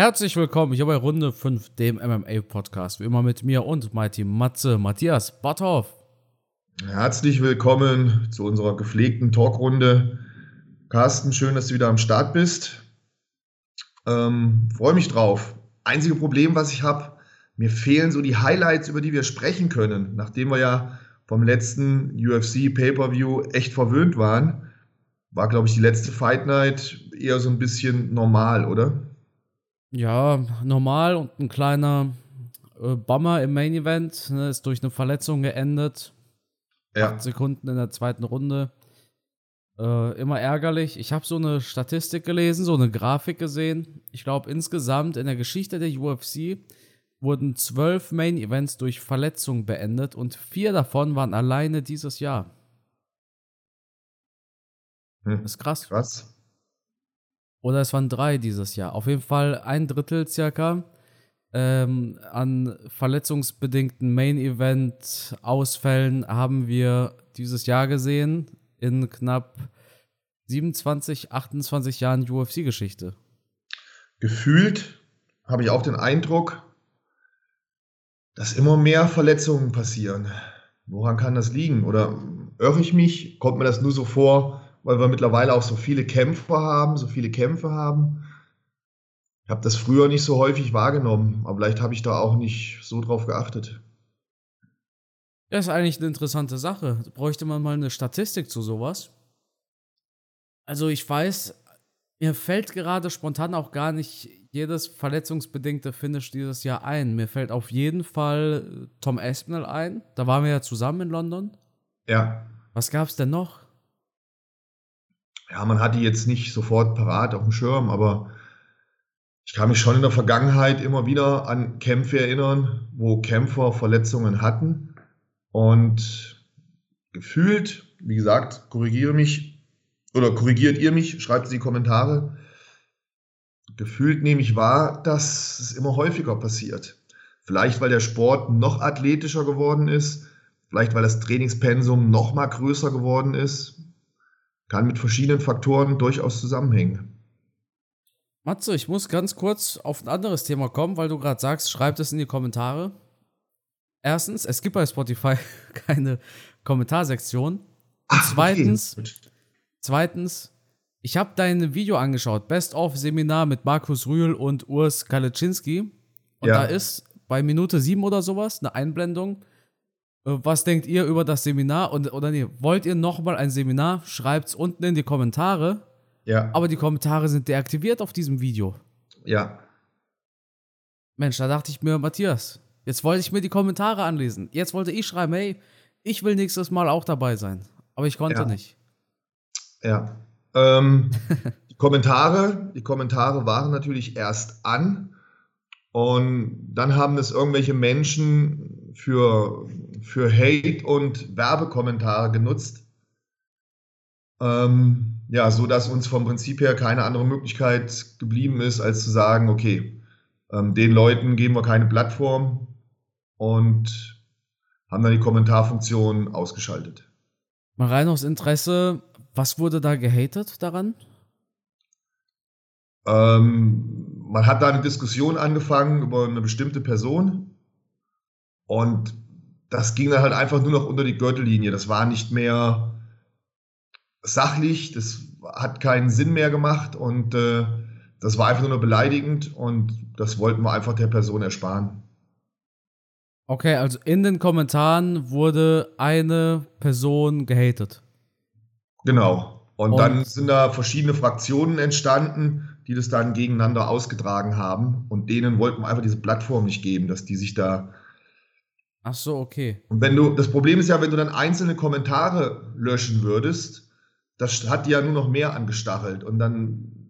Herzlich willkommen hier bei Runde 5, dem MMA-Podcast. Wie immer mit mir und Mighty Matze, Matthias Botthoff. Herzlich willkommen zu unserer gepflegten Talkrunde. Carsten, schön, dass du wieder am Start bist. Ähm, Freue mich drauf. Einzige Problem, was ich habe, mir fehlen so die Highlights, über die wir sprechen können, nachdem wir ja vom letzten UFC Pay-per-View echt verwöhnt waren. War, glaube ich, die letzte Fight Night eher so ein bisschen normal, oder? Ja, normal und ein kleiner äh, Bomber im Main Event. Ne, ist durch eine Verletzung geendet. Ja. Acht Sekunden in der zweiten Runde. Äh, immer ärgerlich. Ich habe so eine Statistik gelesen, so eine Grafik gesehen. Ich glaube, insgesamt in der Geschichte der UFC wurden zwölf Main Events durch Verletzung beendet und vier davon waren alleine dieses Jahr. Hm. Das ist krass. Krass. Oder es waren drei dieses Jahr. Auf jeden Fall ein Drittel circa ähm, an verletzungsbedingten Main Event Ausfällen haben wir dieses Jahr gesehen in knapp 27, 28 Jahren UFC-Geschichte. Gefühlt habe ich auch den Eindruck, dass immer mehr Verletzungen passieren. Woran kann das liegen? Oder irre ich mich? Kommt mir das nur so vor, weil wir mittlerweile auch so viele Kämpfer haben, so viele Kämpfe haben? Ich habe das früher nicht so häufig wahrgenommen, aber vielleicht habe ich da auch nicht so drauf geachtet. Das ist eigentlich eine interessante Sache. Bräuchte man mal eine Statistik zu sowas. Also ich weiß, mir fällt gerade spontan auch gar nicht jedes verletzungsbedingte Finish dieses Jahr ein. Mir fällt auf jeden Fall Tom Aspinall ein. Da waren wir ja zusammen in London. Ja. Was gab es denn noch? Ja, man hat die jetzt nicht sofort parat auf dem Schirm, aber ich kann mich schon in der Vergangenheit immer wieder an Kämpfe erinnern, wo Kämpfer Verletzungen hatten. Und gefühlt, wie gesagt, korrigiere mich oder korrigiert ihr mich, schreibt es in die Kommentare. Gefühlt nehme ich wahr, dass es immer häufiger passiert. Vielleicht, weil der Sport noch athletischer geworden ist, vielleicht, weil das Trainingspensum noch mal größer geworden ist. Kann mit verschiedenen Faktoren durchaus zusammenhängen. Matze, ich muss ganz kurz auf ein anderes Thema kommen, weil du gerade sagst, schreib es in die Kommentare. Erstens, es gibt bei Spotify keine Kommentarsektion. Und Ach, zweitens, okay. zweitens, ich habe dein Video angeschaut, Best of Seminar mit Markus Rühl und Urs Kaleczynski. Und ja. da ist bei Minute 7 oder sowas eine Einblendung. Äh, was denkt ihr über das Seminar? Und, oder nee, wollt ihr nochmal ein Seminar? Schreibt es unten in die Kommentare. Ja. Aber die Kommentare sind deaktiviert auf diesem Video. Ja. Mensch, da dachte ich mir, Matthias, jetzt wollte ich mir die Kommentare anlesen. Jetzt wollte ich schreiben, hey, ich will nächstes Mal auch dabei sein. Aber ich konnte ja. nicht. Ja. Ähm, die Kommentare, die Kommentare waren natürlich erst an. Und dann haben es irgendwelche Menschen für, für Hate und Werbekommentare genutzt. Ähm, ja, so dass uns vom Prinzip her keine andere Möglichkeit geblieben ist, als zu sagen, okay, ähm, den Leuten geben wir keine Plattform und haben dann die Kommentarfunktion ausgeschaltet. Mal rein aus Interesse, was wurde da gehatet daran? Ähm, man hat da eine Diskussion angefangen über eine bestimmte Person und das ging dann halt einfach nur noch unter die Gürtellinie. Das war nicht mehr sachlich, das hat keinen Sinn mehr gemacht und äh, das war einfach nur beleidigend und das wollten wir einfach der Person ersparen. Okay, also in den Kommentaren wurde eine Person gehatet. Genau. Und, und dann sind da verschiedene Fraktionen entstanden, die das dann gegeneinander ausgetragen haben. Und denen wollten wir einfach diese Plattform nicht geben, dass die sich da. Ach so, okay. Und wenn du, das Problem ist ja, wenn du dann einzelne Kommentare löschen würdest, das hat die ja nur noch mehr angestachelt und dann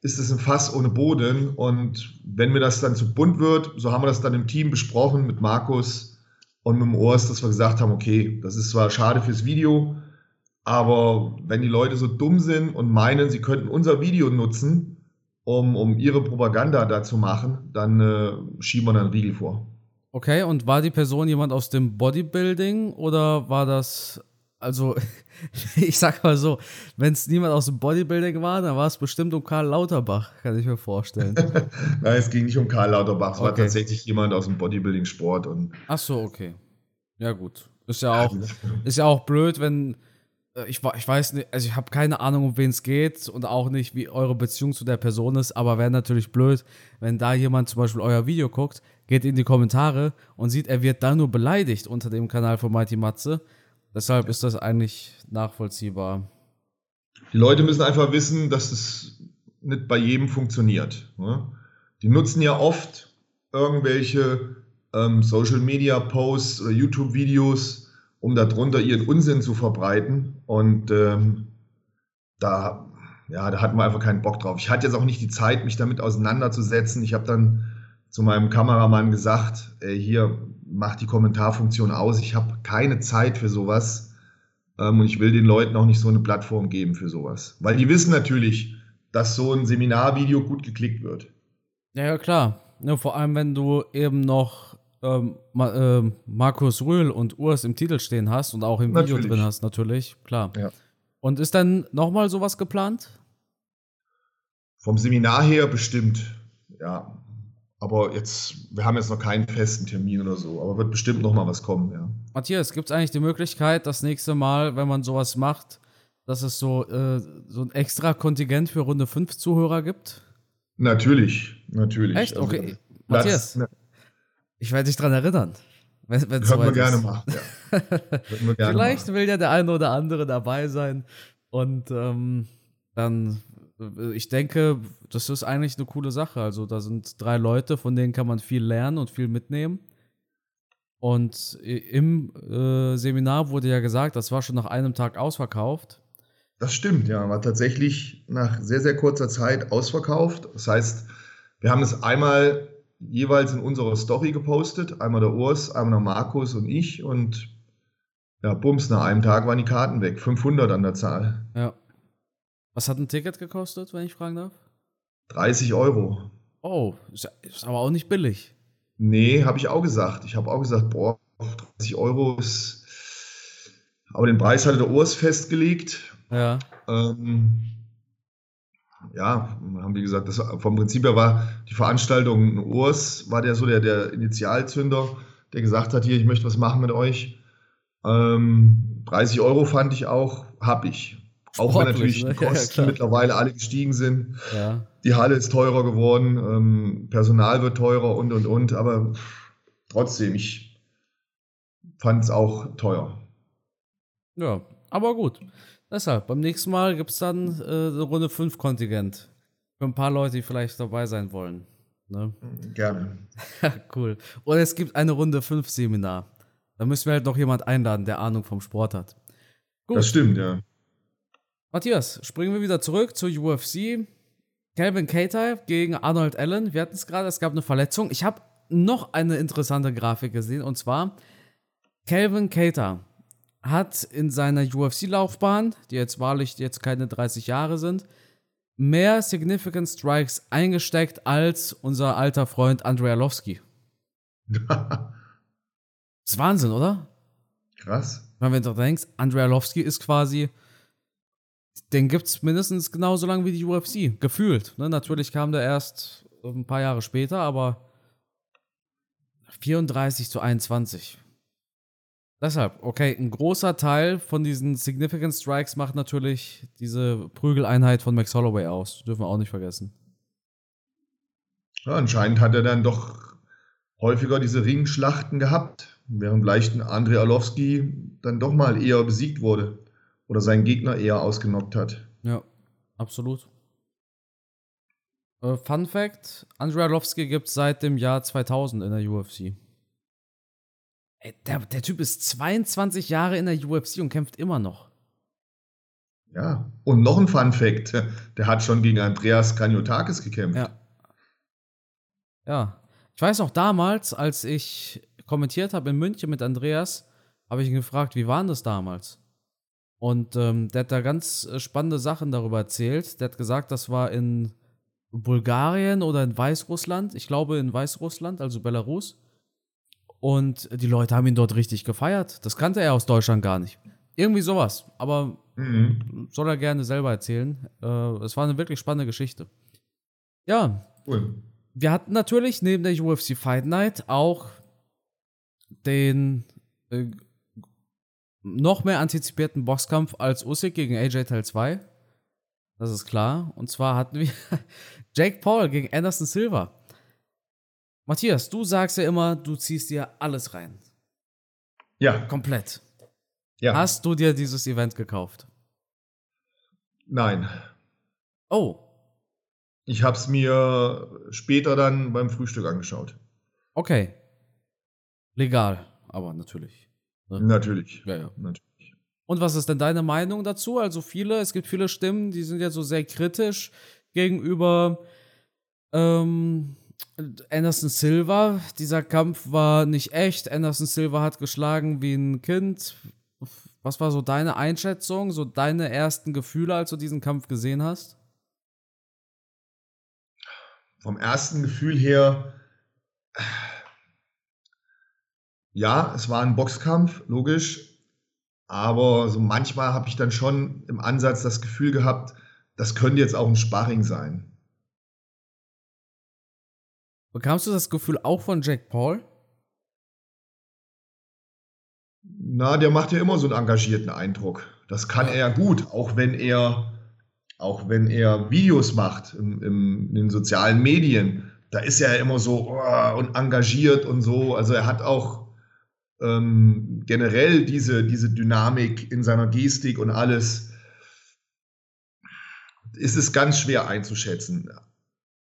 ist es ein Fass ohne Boden und wenn mir das dann zu bunt wird, so haben wir das dann im Team besprochen mit Markus und mit dem Urs, dass wir gesagt haben, okay, das ist zwar schade fürs Video, aber wenn die Leute so dumm sind und meinen, sie könnten unser Video nutzen, um, um ihre Propaganda da zu machen, dann äh, schieben wir dann einen Riegel vor. Okay, und war die Person jemand aus dem Bodybuilding oder war das also ich sag mal so, wenn es niemand aus dem Bodybuilding war, dann war es bestimmt um Karl Lauterbach, kann ich mir vorstellen. Nein, es ging nicht um Karl Lauterbach, es okay. war tatsächlich jemand aus dem Bodybuilding-Sport. Ach so, okay. Ja, gut. Ist ja auch, ist ja auch blöd, wenn äh, ich, ich weiß nicht, also ich habe keine Ahnung, um wen es geht und auch nicht, wie eure Beziehung zu der Person ist, aber wäre natürlich blöd, wenn da jemand zum Beispiel euer Video guckt, geht in die Kommentare und sieht, er wird da nur beleidigt unter dem Kanal von Mighty Matze. Deshalb ist das eigentlich nachvollziehbar. Die Leute müssen einfach wissen, dass es nicht bei jedem funktioniert. Ne? Die nutzen ja oft irgendwelche ähm, Social Media Posts oder YouTube Videos, um darunter ihren Unsinn zu verbreiten. Und ähm, da, ja, da hatten wir einfach keinen Bock drauf. Ich hatte jetzt auch nicht die Zeit, mich damit auseinanderzusetzen. Ich habe dann zu meinem Kameramann gesagt, ey, hier, mach die Kommentarfunktion aus. Ich habe keine Zeit für sowas. Ähm, und ich will den Leuten auch nicht so eine Plattform geben für sowas. Weil die wissen natürlich, dass so ein Seminarvideo gut geklickt wird. Ja, ja klar. Ja, vor allem, wenn du eben noch ähm, Ma äh, Markus Rühl und Urs im Titel stehen hast und auch im natürlich. Video drin hast, natürlich, klar. Ja. Und ist dann nochmal sowas geplant? Vom Seminar her bestimmt, ja. Aber jetzt, wir haben jetzt noch keinen festen Termin oder so, aber wird bestimmt nochmal was kommen, ja. Matthias, gibt es eigentlich die Möglichkeit, das nächste Mal, wenn man sowas macht, dass es so, äh, so ein extra Kontingent für Runde 5 Zuhörer gibt? Natürlich, natürlich. Echt? Also, okay. Matthias, ne, ich werde dich dran erinnern. Wenn, wenn's Können wir gerne machen. Ja. gerne Vielleicht machen. will ja der eine oder andere dabei sein. Und ähm, dann, ich denke, das ist eigentlich eine coole Sache. Also da sind drei Leute, von denen kann man viel lernen und viel mitnehmen. Und im äh, Seminar wurde ja gesagt, das war schon nach einem Tag ausverkauft. Das stimmt, ja. War tatsächlich nach sehr, sehr kurzer Zeit ausverkauft. Das heißt, wir haben es einmal jeweils in unserer Story gepostet. Einmal der Urs, einmal der Markus und ich. Und ja, bums, nach einem Tag waren die Karten weg. 500 an der Zahl. Ja. Was hat ein Ticket gekostet, wenn ich fragen darf? 30 Euro. Oh, ist, ist aber auch nicht billig. Nee, habe ich auch gesagt. Ich habe auch gesagt, boah, 30 Euro ist. Aber den Preis hatte der Urs festgelegt. Ja. Ähm, ja, haben wie gesagt, das vom Prinzip her war die Veranstaltung Urs, war der so der, der Initialzünder, der gesagt hat, hier, ich möchte was machen mit euch. Ähm, 30 Euro fand ich auch, hab ich. Auch wenn natürlich ne? die Kosten ja, mittlerweile alle gestiegen sind. Ja. Die Halle ist teurer geworden, ähm, Personal wird teurer und und und, aber trotzdem, ich fand es auch teuer. Ja, aber gut. Deshalb, beim nächsten Mal gibt es dann äh, eine Runde 5 Kontingent. Für ein paar Leute, die vielleicht dabei sein wollen. Ne? Gerne. cool. Und es gibt eine Runde 5 Seminar. Da müssen wir halt noch jemand einladen, der Ahnung vom Sport hat. Gut. Das stimmt, ja. Matthias, springen wir wieder zurück zur UFC. Calvin Cater gegen Arnold Allen. Wir hatten es gerade, es gab eine Verletzung. Ich habe noch eine interessante Grafik gesehen und zwar Calvin Cater hat in seiner UFC-Laufbahn, die jetzt wahrlich jetzt keine 30 Jahre sind, mehr Significant Strikes eingesteckt als unser alter Freund Andrei Arlovski. das ist Wahnsinn, oder? Krass. Wenn du denkst, Andrei Arlovski ist quasi, den gibt es mindestens genauso lange wie die UFC, gefühlt. Ne? Natürlich kam der erst ein paar Jahre später, aber 34 zu 21. Deshalb, okay, ein großer Teil von diesen Significant Strikes macht natürlich diese Prügeleinheit von Max Holloway aus. Dürfen wir auch nicht vergessen. Ja, anscheinend hat er dann doch häufiger diese Ringschlachten gehabt, während vielleicht ein Andrei Arlovski dann doch mal eher besiegt wurde oder seinen Gegner eher ausgenockt hat. Ja, absolut. Äh, Fun Fact: Andrei Arlovski gibt es seit dem Jahr 2000 in der UFC. Ey, der, der Typ ist 22 Jahre in der UFC und kämpft immer noch. Ja, und noch ein Fun Fact: Der hat schon gegen Andreas Kranjotakis gekämpft. Ja. Ja. Ich weiß noch damals, als ich kommentiert habe in München mit Andreas, habe ich ihn gefragt, wie war das damals? Und ähm, der hat da ganz äh, spannende Sachen darüber erzählt. Der hat gesagt, das war in Bulgarien oder in Weißrussland. Ich glaube in Weißrussland, also Belarus. Und die Leute haben ihn dort richtig gefeiert. Das kannte er aus Deutschland gar nicht. irgendwie sowas. Aber mhm. soll er gerne selber erzählen. Äh, es war eine wirklich spannende Geschichte. Ja. Cool. Wir hatten natürlich neben der UFC Fight Night auch den äh, noch mehr antizipierten Boxkampf als Usyk gegen AJ Teil 2. Das ist klar. Und zwar hatten wir Jake Paul gegen Anderson Silva. Matthias, du sagst ja immer, du ziehst dir alles rein. Ja. Komplett. Ja. Hast du dir dieses Event gekauft? Nein. Oh. Ich habe es mir später dann beim Frühstück angeschaut. Okay. Legal, aber natürlich. Ne? Natürlich. Ja, ja. Natürlich. Und was ist denn deine Meinung dazu? Also viele, es gibt viele Stimmen, die sind ja so sehr kritisch gegenüber ähm, Anderson Silva. Dieser Kampf war nicht echt. Anderson Silva hat geschlagen wie ein Kind. Was war so deine Einschätzung, so deine ersten Gefühle, als du diesen Kampf gesehen hast? Vom ersten Gefühl her, ja, es war ein Boxkampf, logisch. Aber so manchmal habe ich dann schon im Ansatz das Gefühl gehabt, das könnte jetzt auch ein Sparring sein. Bekamst du das Gefühl auch von Jack Paul? Na, der macht ja immer so einen engagierten Eindruck. Das kann er ja gut, auch wenn er, auch wenn er Videos macht im, im, in den sozialen Medien. Da ist er ja immer so oh, und engagiert und so. Also er hat auch ähm, generell diese, diese Dynamik in seiner Gestik und alles. Ist es ganz schwer einzuschätzen.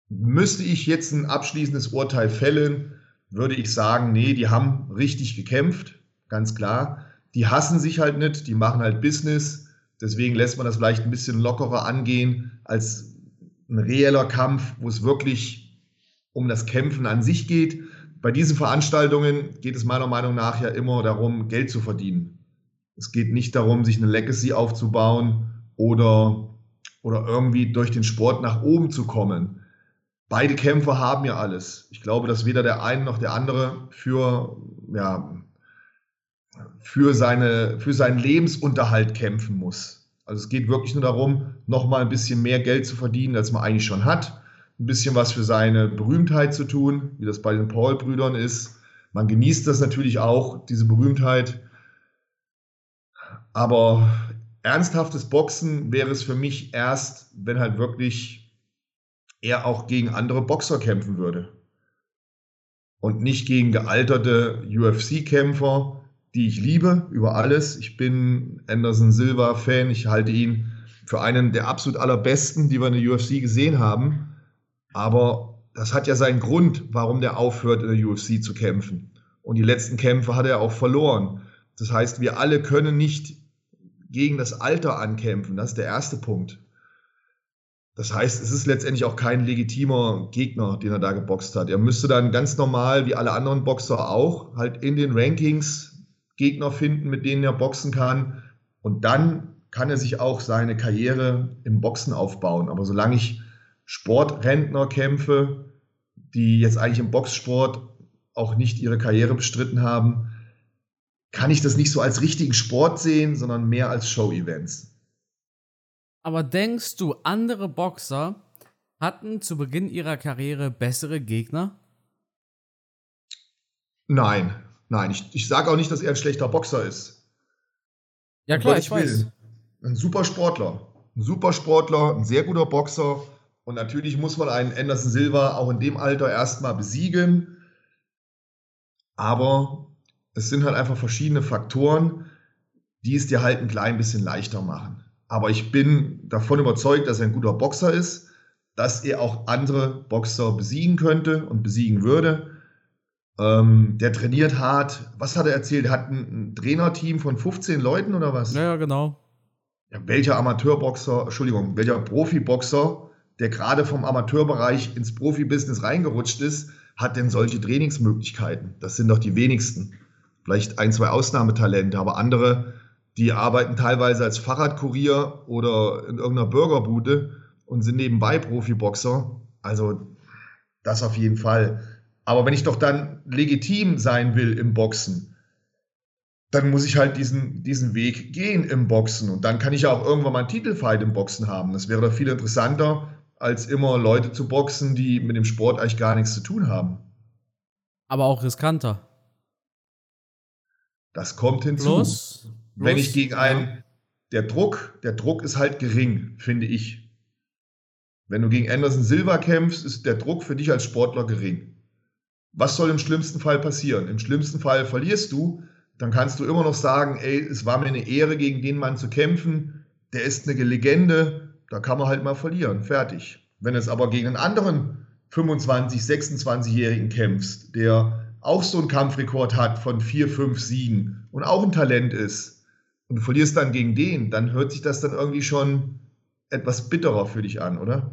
Müsste ich jetzt ein abschließendes Urteil fällen, würde ich sagen, nee, die haben richtig gekämpft ganz klar. Die hassen sich halt nicht, die machen halt Business. Deswegen lässt man das vielleicht ein bisschen lockerer angehen als ein reeller Kampf, wo es wirklich um das Kämpfen an sich geht. Bei diesen Veranstaltungen geht es meiner Meinung nach ja immer darum, Geld zu verdienen. Es geht nicht darum, sich eine Legacy aufzubauen oder, oder irgendwie durch den Sport nach oben zu kommen. Beide Kämpfer haben ja alles. Ich glaube, dass weder der eine noch der andere für ja, für, seine, für seinen Lebensunterhalt kämpfen muss. Also es geht wirklich nur darum, nochmal ein bisschen mehr Geld zu verdienen, als man eigentlich schon hat. Ein bisschen was für seine Berühmtheit zu tun, wie das bei den Paul-Brüdern ist. Man genießt das natürlich auch, diese Berühmtheit. Aber ernsthaftes Boxen wäre es für mich erst, wenn halt wirklich er auch gegen andere Boxer kämpfen würde. Und nicht gegen gealterte UFC-Kämpfer, die ich liebe über alles. Ich bin Anderson Silva Fan. Ich halte ihn für einen der absolut allerbesten, die wir in der UFC gesehen haben. Aber das hat ja seinen Grund, warum der aufhört, in der UFC zu kämpfen. Und die letzten Kämpfe hat er auch verloren. Das heißt, wir alle können nicht gegen das Alter ankämpfen. Das ist der erste Punkt. Das heißt, es ist letztendlich auch kein legitimer Gegner, den er da geboxt hat. Er müsste dann ganz normal, wie alle anderen Boxer auch, halt in den Rankings Gegner finden, mit denen er boxen kann. Und dann kann er sich auch seine Karriere im Boxen aufbauen. Aber solange ich Sportrentner kämpfe, die jetzt eigentlich im Boxsport auch nicht ihre Karriere bestritten haben, kann ich das nicht so als richtigen Sport sehen, sondern mehr als Show-Events. Aber denkst du, andere Boxer hatten zu Beginn ihrer Karriere bessere Gegner? Nein, Nein, ich, ich sage auch nicht, dass er ein schlechter Boxer ist. Ja, klar, ich, ich weiß. Ein super Sportler. Ein super Sportler, ein sehr guter Boxer. Und natürlich muss man einen Anderson Silva auch in dem Alter erstmal besiegen. Aber es sind halt einfach verschiedene Faktoren, die es dir halt ein klein bisschen leichter machen. Aber ich bin davon überzeugt, dass er ein guter Boxer ist, dass er auch andere Boxer besiegen könnte und besiegen würde. Ähm, der trainiert hart. Was hat er erzählt? Er hat ein, ein Trainerteam von 15 Leuten oder was? Ja, genau. Ja, welcher Amateurboxer, Entschuldigung, welcher Profiboxer, der gerade vom Amateurbereich ins Profibusiness reingerutscht ist, hat denn solche Trainingsmöglichkeiten? Das sind doch die wenigsten. Vielleicht ein, zwei Ausnahmetalente, aber andere, die arbeiten teilweise als Fahrradkurier oder in irgendeiner Burgerbude und sind nebenbei Profiboxer. Also das auf jeden Fall. Aber wenn ich doch dann legitim sein will im Boxen, dann muss ich halt diesen, diesen Weg gehen im Boxen. Und dann kann ich ja auch irgendwann mal einen Titelfight im Boxen haben. Das wäre doch viel interessanter, als immer Leute zu boxen, die mit dem Sport eigentlich gar nichts zu tun haben. Aber auch riskanter. Das kommt hinzu. Plus, Wenn ich gegen einen, der Druck, der Druck ist halt gering, finde ich. Wenn du gegen Anderson Silva kämpfst, ist der Druck für dich als Sportler gering. Was soll im schlimmsten Fall passieren? Im schlimmsten Fall verlierst du, dann kannst du immer noch sagen, ey, es war mir eine Ehre, gegen den Mann zu kämpfen. Der ist eine Legende, da kann man halt mal verlieren. Fertig. Wenn es aber gegen einen anderen 25, 26-Jährigen kämpfst, der auch so einen Kampfrekord hat von vier, fünf Siegen und auch ein Talent ist, und du verlierst dann gegen den, dann hört sich das dann irgendwie schon etwas bitterer für dich an, oder?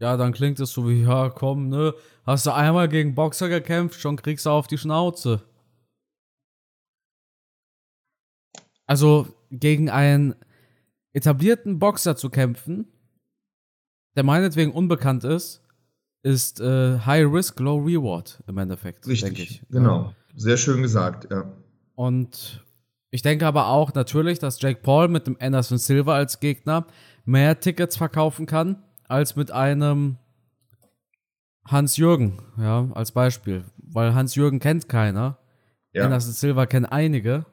Ja, dann klingt es so wie, ja, komm, ne, hast du einmal gegen Boxer gekämpft, schon kriegst du auf die Schnauze. Also gegen einen etablierten Boxer zu kämpfen, der meinetwegen unbekannt ist, ist äh, High Risk, Low Reward im Endeffekt, denke ich. Genau, sehr schön gesagt, ja. Und ich denke aber auch natürlich, dass Jake Paul mit dem Anderson Silva als Gegner mehr Tickets verkaufen kann, als mit einem Hans-Jürgen, ja, als Beispiel. Weil Hans-Jürgen kennt keiner. Ja. Anderson Silva kennt einige.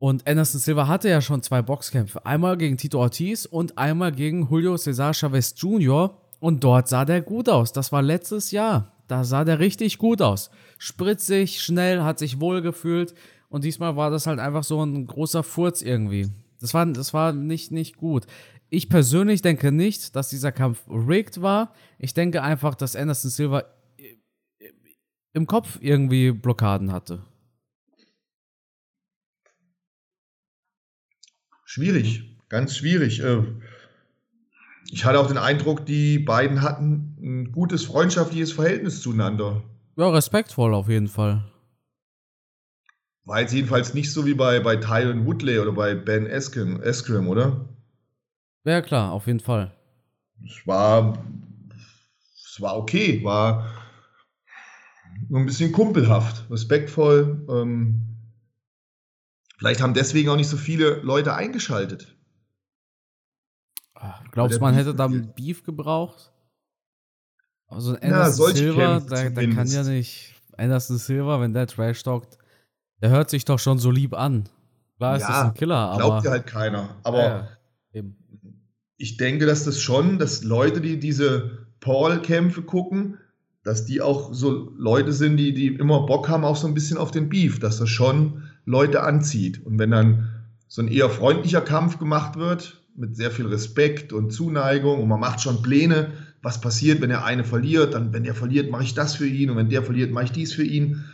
Und Anderson Silva hatte ja schon zwei Boxkämpfe. Einmal gegen Tito Ortiz und einmal gegen Julio Cesar Chavez Jr. Und dort sah der gut aus. Das war letztes Jahr. Da sah der richtig gut aus. Spritzig, schnell, hat sich wohl gefühlt. Und diesmal war das halt einfach so ein großer Furz irgendwie. Das war, das war nicht, nicht gut. Ich persönlich denke nicht, dass dieser Kampf rigged war. Ich denke einfach, dass Anderson Silva im Kopf irgendwie Blockaden hatte. Schwierig, ganz schwierig. Äh, ich hatte auch den Eindruck, die beiden hatten ein gutes freundschaftliches Verhältnis zueinander. Ja, respektvoll auf jeden Fall. War jetzt jedenfalls nicht so wie bei, bei Tyron Woodley oder bei Ben Eskrim, Eskrim oder? Ja, klar, auf jeden Fall. Es war, es war okay, war nur ein bisschen kumpelhaft, respektvoll. Ähm, vielleicht haben deswegen auch nicht so viele Leute eingeschaltet. Glaubst du, man hätte da Beef gebraucht? Also Anderson ja, Silver, der, der kann ja nicht. Anderson Silver, wenn der Trash talkt, der hört sich doch schon so lieb an. Klar ist ja, das ein Killer, aber. Glaubt ja halt keiner. Aber ja, ich denke, dass das schon, dass Leute, die diese Paul-Kämpfe gucken, dass die auch so Leute sind, die, die immer Bock haben, auch so ein bisschen auf den Beef, dass das schon Leute anzieht. Und wenn dann so ein eher freundlicher Kampf gemacht wird, mit sehr viel Respekt und Zuneigung und man macht schon Pläne, was passiert, wenn er eine verliert, dann wenn der verliert, mache ich das für ihn und wenn der verliert, mache ich dies für ihn.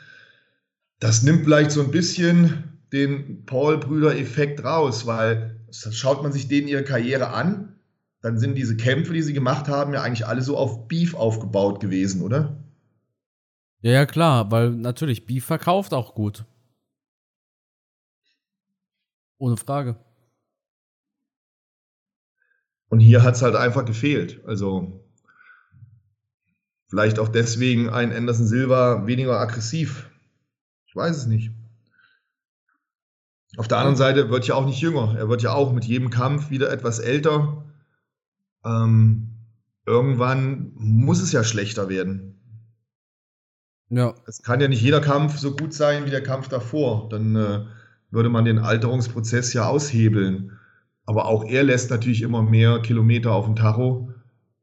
Das nimmt vielleicht so ein bisschen den Paul-Brüder-Effekt raus, weil schaut man sich denen ihre Karriere an, dann sind diese Kämpfe, die sie gemacht haben, ja eigentlich alle so auf Beef aufgebaut gewesen, oder? Ja, ja, klar, weil natürlich Beef verkauft auch gut. Ohne Frage. Und hier hat es halt einfach gefehlt. Also vielleicht auch deswegen ein Anderson Silva weniger aggressiv. Ich weiß es nicht. Auf der anderen Seite wird ja auch nicht jünger. Er wird ja auch mit jedem Kampf wieder etwas älter. Ähm, irgendwann muss es ja schlechter werden. Ja. Es kann ja nicht jeder Kampf so gut sein wie der Kampf davor. Dann äh, würde man den Alterungsprozess ja aushebeln. Aber auch er lässt natürlich immer mehr Kilometer auf dem Tacho.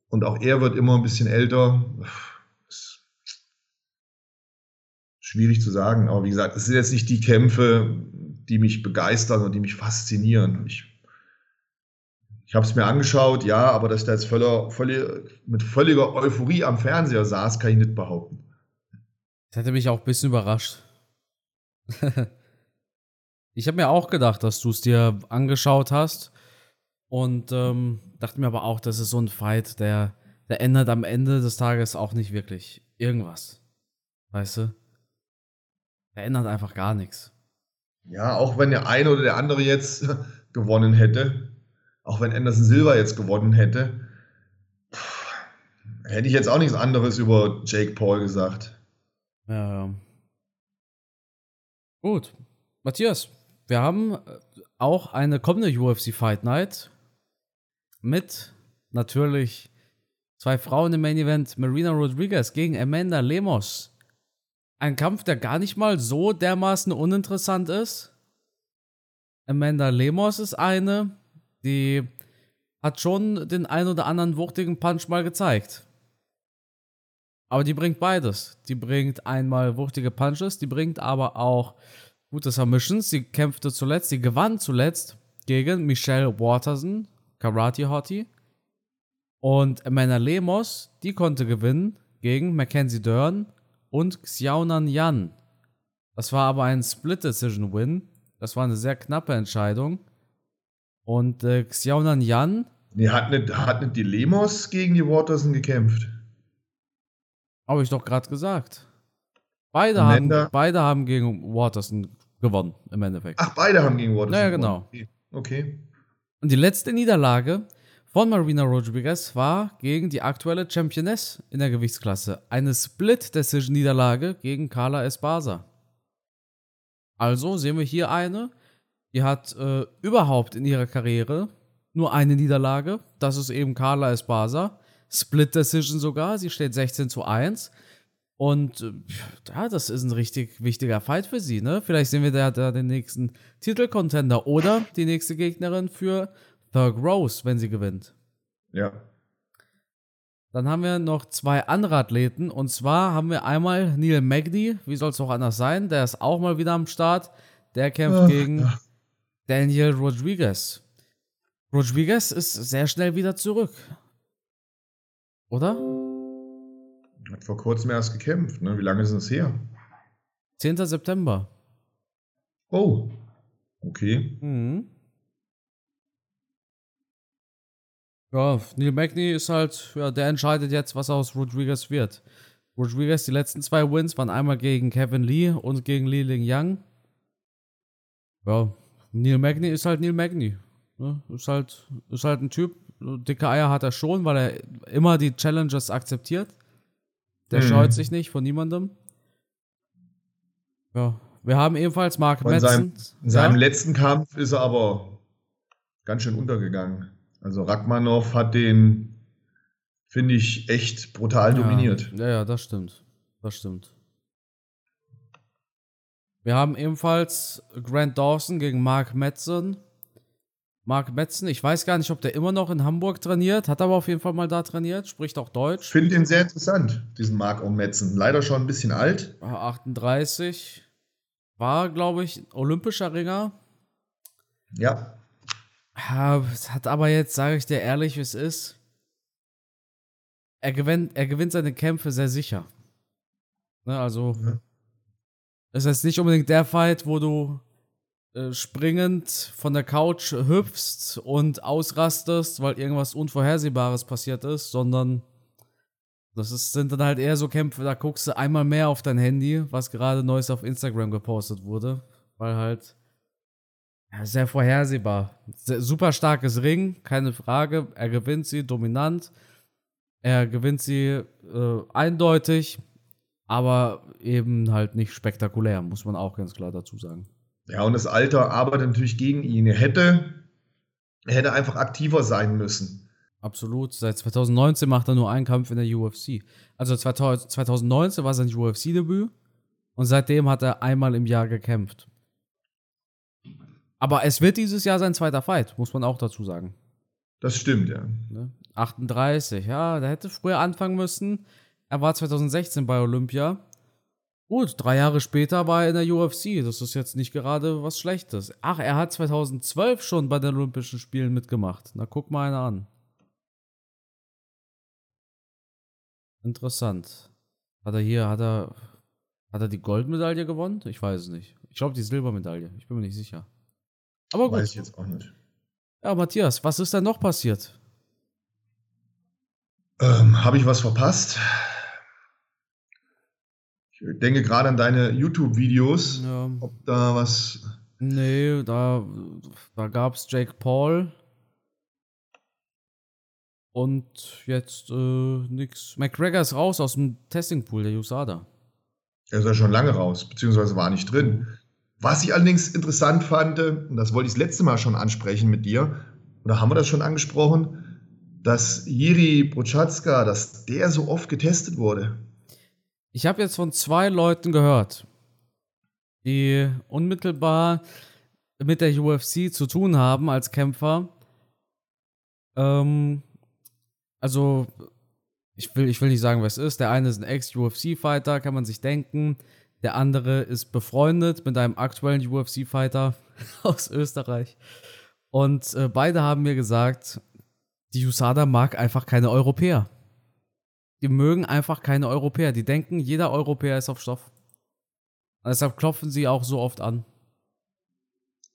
Und auch er wird immer ein bisschen älter. schwierig zu sagen. Aber wie gesagt, es sind jetzt nicht die Kämpfe, die mich begeistern und die mich faszinieren. Ich, ich habe es mir angeschaut, ja, aber dass der jetzt völler, völlig, mit völliger Euphorie am Fernseher saß, kann ich nicht behaupten. Das hätte mich auch ein bisschen überrascht. ich habe mir auch gedacht, dass du es dir angeschaut hast und ähm, dachte mir aber auch, das ist so ein Fight, der, der ändert am Ende des Tages auch nicht wirklich irgendwas. Weißt du? Der ändert einfach gar nichts. Ja, auch wenn der eine oder der andere jetzt gewonnen hätte, auch wenn Anderson Silva jetzt gewonnen hätte, hätte ich jetzt auch nichts anderes über Jake Paul gesagt. Ja, ja. Gut. Matthias, wir haben äh, auch eine kommende UFC Fight Night mit natürlich zwei Frauen im Main Event, Marina Rodriguez gegen Amanda Lemos. Ein Kampf, der gar nicht mal so dermaßen uninteressant ist. Amanda Lemos ist eine, die hat schon den ein oder anderen wuchtigen Punch mal gezeigt. Aber die bringt beides. Die bringt einmal wuchtige Punches, die bringt aber auch gute Submissions. Sie kämpfte zuletzt, sie gewann zuletzt gegen Michelle Waterson, Karate Hottie. Und Amanda Lemos, die konnte gewinnen gegen Mackenzie Dern und Xiaonan Yan. Das war aber ein Split-Decision-Win. Das war eine sehr knappe Entscheidung. Und äh, Xiaonan Yan. Nee, hat nicht, hat nicht die Lemos gegen die Waterson gekämpft? Habe ich doch gerade gesagt. Beide haben, beide haben gegen Waterson gewonnen, im Endeffekt. Ach, beide haben gegen Waterson naja, genau. Okay. okay. Und die letzte Niederlage von Marina Rodriguez war gegen die aktuelle Championess in der Gewichtsklasse. Eine Split-Decision-Niederlage gegen Carla Esparza. Also sehen wir hier eine, die hat äh, überhaupt in ihrer Karriere nur eine Niederlage. Das ist eben Carla Esparza. Split Decision sogar. Sie steht 16 zu 1. Und äh, ja, das ist ein richtig wichtiger Fight für sie, ne? Vielleicht sehen wir da, da den nächsten Titelcontender oder die nächste Gegnerin für Thug Rose, wenn sie gewinnt. Ja. Dann haben wir noch zwei andere Athleten. Und zwar haben wir einmal Neil Magny, wie soll es auch anders sein? Der ist auch mal wieder am Start. Der kämpft Ach, gegen ja. Daniel Rodriguez. Rodriguez ist sehr schnell wieder zurück. Oder? Hat vor kurzem erst gekämpft, ne? Wie lange ist es her? 10. September. Oh. Okay. Mhm. Ja, Neil Magny ist halt, ja, der entscheidet jetzt, was aus Rodriguez wird. Rodriguez, die letzten zwei Wins waren einmal gegen Kevin Lee und gegen Li Ling Yang. Ja, Neil Magny ist halt Neil Magny. Ne? Ist, halt, ist halt ein Typ, dicke Eier hat er schon, weil er immer die Challenges akzeptiert. Der mhm. scheut sich nicht von niemandem. Ja, wir haben ebenfalls Mark Metzen. Seinem, in seinem ja? letzten Kampf ist er aber ganz schön untergegangen. Also Rachmanov hat den, finde ich, echt brutal ja, dominiert. Ja, ja, das stimmt. Das stimmt. Wir haben ebenfalls Grant Dawson gegen Mark Metzen. Mark Metzen, ich weiß gar nicht, ob der immer noch in Hamburg trainiert, hat aber auf jeden Fall mal da trainiert, spricht auch Deutsch. Finde ihn sehr interessant, diesen Mark O. Metzen. Leider schon ein bisschen alt. 38. War, glaube ich, olympischer Ringer. Ja. Hat aber jetzt, sage ich dir ehrlich, wie es ist. Er gewinnt, er gewinnt seine Kämpfe sehr sicher. Ne, also, ja. ist jetzt nicht unbedingt der Fight, wo du springend von der Couch hüpfst und ausrastest, weil irgendwas Unvorhersehbares passiert ist, sondern das ist, sind dann halt eher so Kämpfe, da guckst du einmal mehr auf dein Handy, was gerade Neues auf Instagram gepostet wurde, weil halt ja, sehr vorhersehbar. Sehr, super starkes Ring, keine Frage. Er gewinnt sie dominant. Er gewinnt sie äh, eindeutig, aber eben halt nicht spektakulär, muss man auch ganz klar dazu sagen. Ja, und das Alter arbeitet natürlich gegen ihn. Er hätte, er hätte einfach aktiver sein müssen. Absolut. Seit 2019 macht er nur einen Kampf in der UFC. Also 2019 war sein UFC-Debüt und seitdem hat er einmal im Jahr gekämpft. Aber es wird dieses Jahr sein zweiter Fight, muss man auch dazu sagen. Das stimmt, ja. 38, ne? ja, der hätte früher anfangen müssen. Er war 2016 bei Olympia. Gut, drei Jahre später war er in der UFC. Das ist jetzt nicht gerade was Schlechtes. Ach, er hat 2012 schon bei den Olympischen Spielen mitgemacht. Na, guck mal einer an. Interessant. Hat er hier, hat er, hat er die Goldmedaille gewonnen? Ich weiß es nicht. Ich glaube die Silbermedaille. Ich bin mir nicht sicher. Aber gut. Weiß ich jetzt auch nicht. Ja, Matthias, was ist denn noch passiert? Ähm, Habe ich was verpasst? Ich denke gerade an deine YouTube-Videos. Ja. Ob da was. Nee, da, da gab es Jake Paul. Und jetzt äh, nix. McGregor ist raus aus dem Testingpool der USADA. Er ist ja schon lange raus, beziehungsweise war nicht drin. Was ich allerdings interessant fand, und das wollte ich das letzte Mal schon ansprechen mit dir, oder haben wir das schon angesprochen, dass Jiri Prochaska, dass der so oft getestet wurde. Ich habe jetzt von zwei Leuten gehört, die unmittelbar mit der UFC zu tun haben als Kämpfer. Ähm, also, ich will, ich will nicht sagen, wer es ist. Der eine ist ein Ex-UFC-Fighter, kann man sich denken. Der andere ist befreundet mit einem aktuellen UFC-Fighter aus Österreich. Und äh, beide haben mir gesagt, die USADA mag einfach keine Europäer. Die mögen einfach keine Europäer. Die denken, jeder Europäer ist auf Stoff. Und deshalb klopfen sie auch so oft an.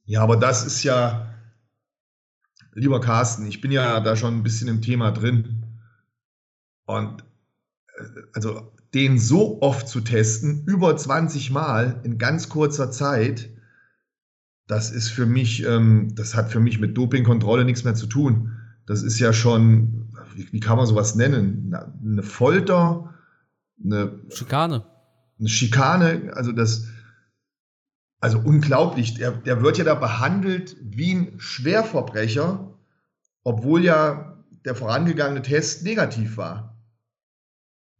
Ja, aber das ist ja, lieber Carsten, ich bin ja da schon ein bisschen im Thema drin. Und äh, also den so oft zu testen, über 20 Mal in ganz kurzer Zeit, das ist für mich, ähm, das hat für mich mit Dopingkontrolle nichts mehr zu tun. Das ist ja schon, wie, kann man sowas nennen? Eine Folter, eine Schikane. Eine Schikane, also das, also unglaublich. Der, der wird ja da behandelt wie ein Schwerverbrecher, obwohl ja der vorangegangene Test negativ war.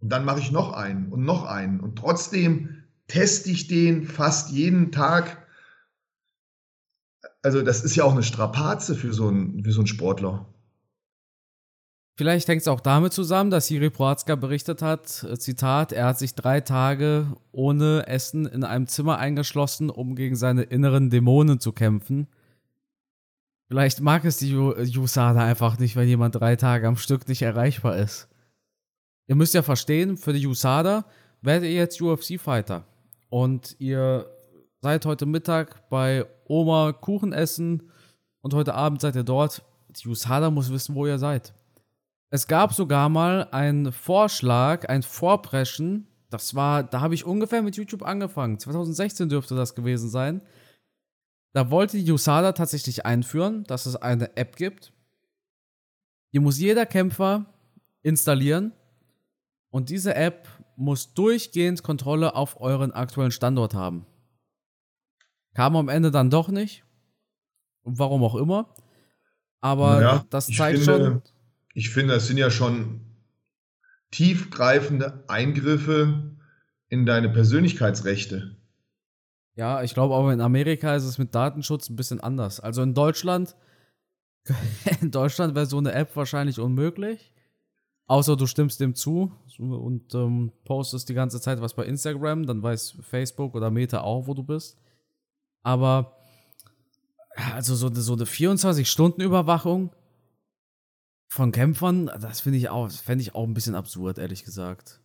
Und dann mache ich noch einen und noch einen. Und trotzdem teste ich den fast jeden Tag. Also, das ist ja auch eine Strapaze für so einen, für so einen Sportler. Vielleicht hängt es auch damit zusammen, dass Siri Proatzka berichtet hat, äh, Zitat, er hat sich drei Tage ohne Essen in einem Zimmer eingeschlossen, um gegen seine inneren Dämonen zu kämpfen. Vielleicht mag es die USADA einfach nicht, wenn jemand drei Tage am Stück nicht erreichbar ist. Ihr müsst ja verstehen, für die USADA werdet ihr jetzt UFC-Fighter. Und ihr seid heute Mittag bei Oma Kuchen essen und heute Abend seid ihr dort. Die USADA muss wissen, wo ihr seid. Es gab sogar mal einen Vorschlag, ein Vorpreschen. Das war, da habe ich ungefähr mit YouTube angefangen. 2016 dürfte das gewesen sein. Da wollte die USADA tatsächlich einführen, dass es eine App gibt. Die muss jeder Kämpfer installieren und diese App muss durchgehend Kontrolle auf euren aktuellen Standort haben. Kam am Ende dann doch nicht. Und warum auch immer. Aber ja, das zeigt finde, schon. Ich finde, das sind ja schon tiefgreifende Eingriffe in deine Persönlichkeitsrechte. Ja, ich glaube aber in Amerika ist es mit Datenschutz ein bisschen anders. Also in Deutschland, in Deutschland wäre so eine App wahrscheinlich unmöglich. Außer du stimmst dem zu und ähm, postest die ganze Zeit was bei Instagram, dann weiß Facebook oder Meta auch, wo du bist. Aber also so, so eine 24-Stunden-Überwachung von Kämpfern, das finde ich auch, fände ich auch ein bisschen absurd, ehrlich gesagt.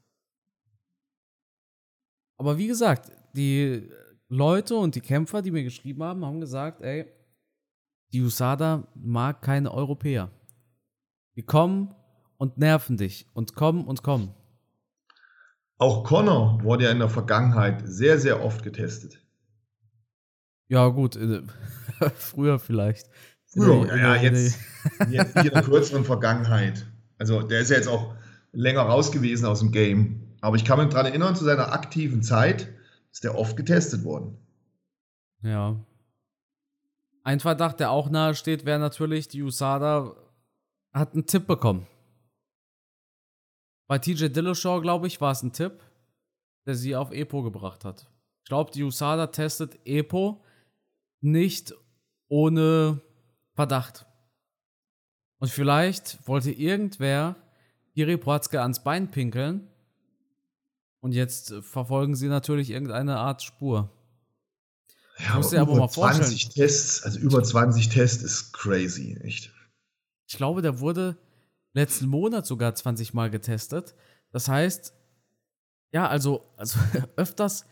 Aber wie gesagt, die Leute und die Kämpfer, die mir geschrieben haben, haben gesagt, ey, die USADA mag keine Europäer. Die kommen und nerven dich und kommen und kommen. Auch Connor wurde ja in der Vergangenheit sehr, sehr oft getestet. Ja, gut, früher vielleicht. Früher, der, ja, jetzt, jetzt in der kürzeren Vergangenheit. Also der ist ja jetzt auch länger raus gewesen aus dem Game. Aber ich kann mich daran erinnern, zu seiner aktiven Zeit ist der oft getestet worden. Ja. Ein Verdacht, der auch nahe steht, wäre natürlich, die USADA hat einen Tipp bekommen. Bei TJ Dillashaw, glaube ich, war es ein Tipp, der sie auf Epo gebracht hat. Ich glaube, die USADA testet Epo nicht ohne Verdacht. Und vielleicht wollte irgendwer Iri Protzke ans Bein pinkeln und jetzt verfolgen sie natürlich irgendeine Art Spur. Ja, muss dir aber mal vorstellen. 20 Tests, also über 20 Tests ist crazy, echt. Ich glaube, der wurde letzten Monat sogar 20 Mal getestet. Das heißt, ja, also, also öfters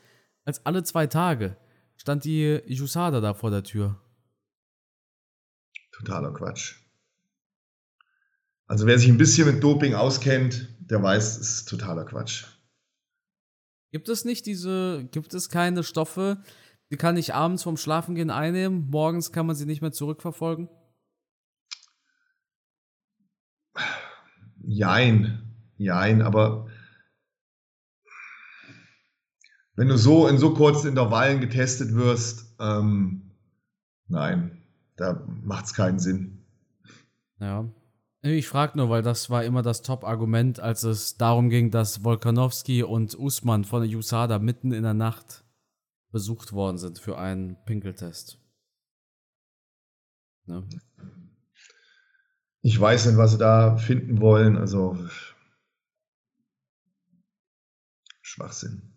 als alle zwei Tage stand die Jusada da vor der Tür. Totaler Quatsch. Also wer sich ein bisschen mit Doping auskennt, der weiß, es ist totaler Quatsch. Gibt es nicht diese, gibt es keine Stoffe, die kann ich abends vorm Schlafengehen einnehmen, morgens kann man sie nicht mehr zurückverfolgen? Jein, jein, aber wenn du so in so kurzen Intervallen getestet wirst, Ähm, nein, da macht es keinen Sinn. Ja. Ich frage nur, weil das war immer das Top-Argument, als es darum ging, dass Volkanowski und Usman von der USADA mitten in der Nacht besucht worden sind für einen Pinkeltest. Ne? Ich weiß nicht, was sie da finden wollen. Also Schwachsinn.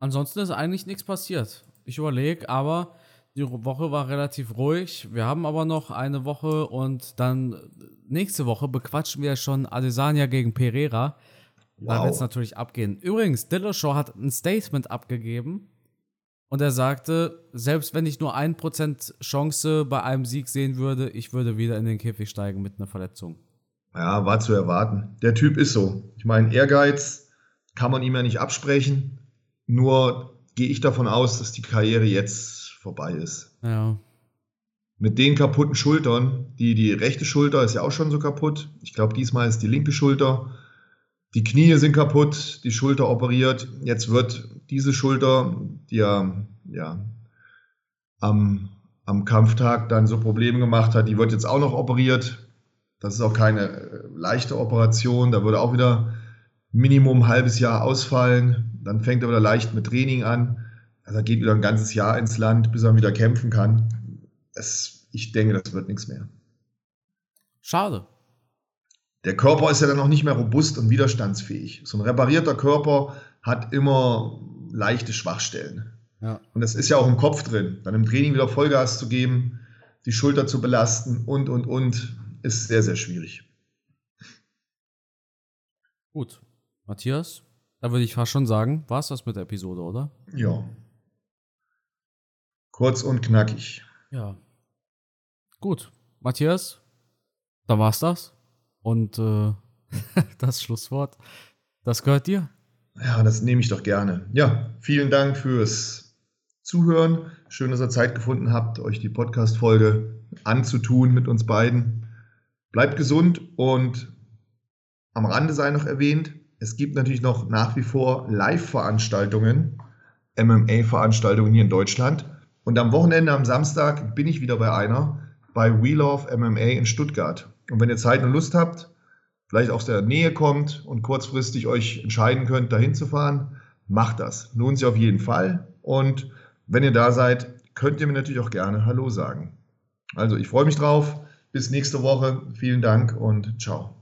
Ansonsten ist eigentlich nichts passiert. Ich überlege, aber die Woche war relativ ruhig. Wir haben aber noch eine Woche und dann nächste Woche bequatschen wir schon Adesanya gegen Pereira. Wow. Da wird es natürlich abgehen. Übrigens, Dillashaw hat ein Statement abgegeben und er sagte, selbst wenn ich nur ein Prozent Chance bei einem Sieg sehen würde, ich würde wieder in den Käfig steigen mit einer Verletzung. Ja, war zu erwarten. Der Typ ist so. Ich meine, Ehrgeiz kann man ihm ja nicht absprechen. Nur gehe ich davon aus, dass die Karriere jetzt vorbei ist. Ja. Mit den kaputten Schultern, die, die rechte Schulter ist ja auch schon so kaputt. Ich glaube, diesmal ist die linke Schulter. Die Knie sind kaputt, die Schulter operiert. Jetzt wird diese Schulter, die ja, ja am, am Kampftag dann so Probleme gemacht hat, die wird jetzt auch noch operiert. Das ist auch keine äh, leichte Operation. Da würde auch wieder Minimum ein halbes Jahr ausfallen. Dann fängt er wieder leicht mit Training an. Also er geht wieder ein ganzes Jahr ins Land, bis er wieder kämpfen kann. Es, ich denke, das wird nichts mehr. Schade. Der Körper ist ja dann noch nicht mehr robust und widerstandsfähig. So ein reparierter Körper hat immer leichte Schwachstellen. Ja. Und das ist ja auch im Kopf drin. Dann im Training wieder Vollgas zu geben, die Schulter zu belasten und, und, und, ist sehr, sehr schwierig. Gut. Matthias, da würde ich fast schon sagen, war es das mit der Episode, oder? Ja. Kurz und knackig. Ja. Gut. Matthias, da war's das. Und äh, das Schlusswort, das gehört dir. Ja, das nehme ich doch gerne. Ja, vielen Dank fürs Zuhören. Schön, dass ihr Zeit gefunden habt, euch die Podcast-Folge anzutun mit uns beiden. Bleibt gesund und am Rande sei noch erwähnt, es gibt natürlich noch nach wie vor Live-Veranstaltungen, MMA-Veranstaltungen hier in Deutschland. Und am Wochenende, am Samstag, bin ich wieder bei einer, bei We Love MMA in Stuttgart. Und wenn ihr Zeit und Lust habt, vielleicht aus der Nähe kommt und kurzfristig euch entscheiden könnt, dahin zu fahren, macht das. Lohnt sich auf jeden Fall. Und wenn ihr da seid, könnt ihr mir natürlich auch gerne Hallo sagen. Also ich freue mich drauf. Bis nächste Woche. Vielen Dank und ciao.